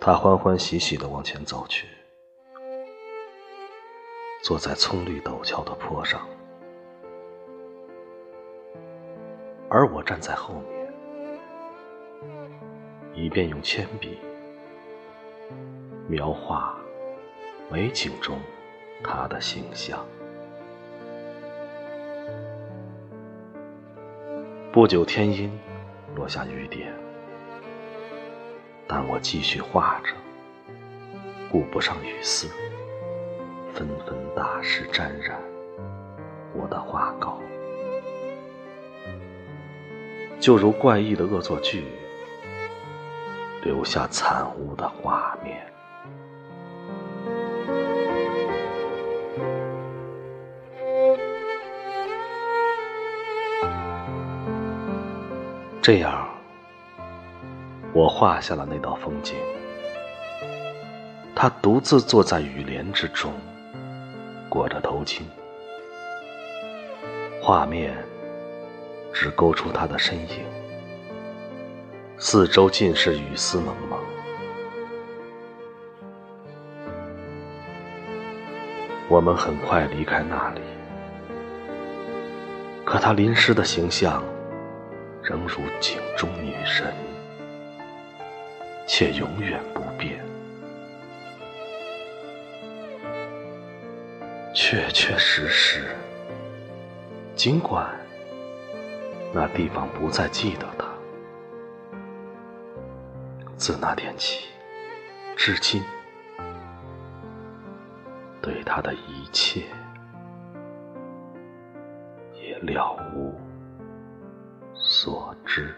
他欢欢喜喜地往前走去，坐在葱绿陡峭的坡上，而我站在后面，以便用铅笔描画美景中他的形象。不久天阴，落下雨点。但我继续画着，顾不上雨丝，纷纷大湿沾染我的画稿，就如怪异的恶作剧，留下惨无的画面。这样。我画下了那道风景，他独自坐在雨帘之中，裹着头巾，画面只勾出他的身影，四周尽是雨丝蒙蒙。我们很快离开那里，可他淋湿的形象仍如井中女神。且永远不变。确确实实，尽管那地方不再记得他，自那天起，至今，对他的一切也了无所知。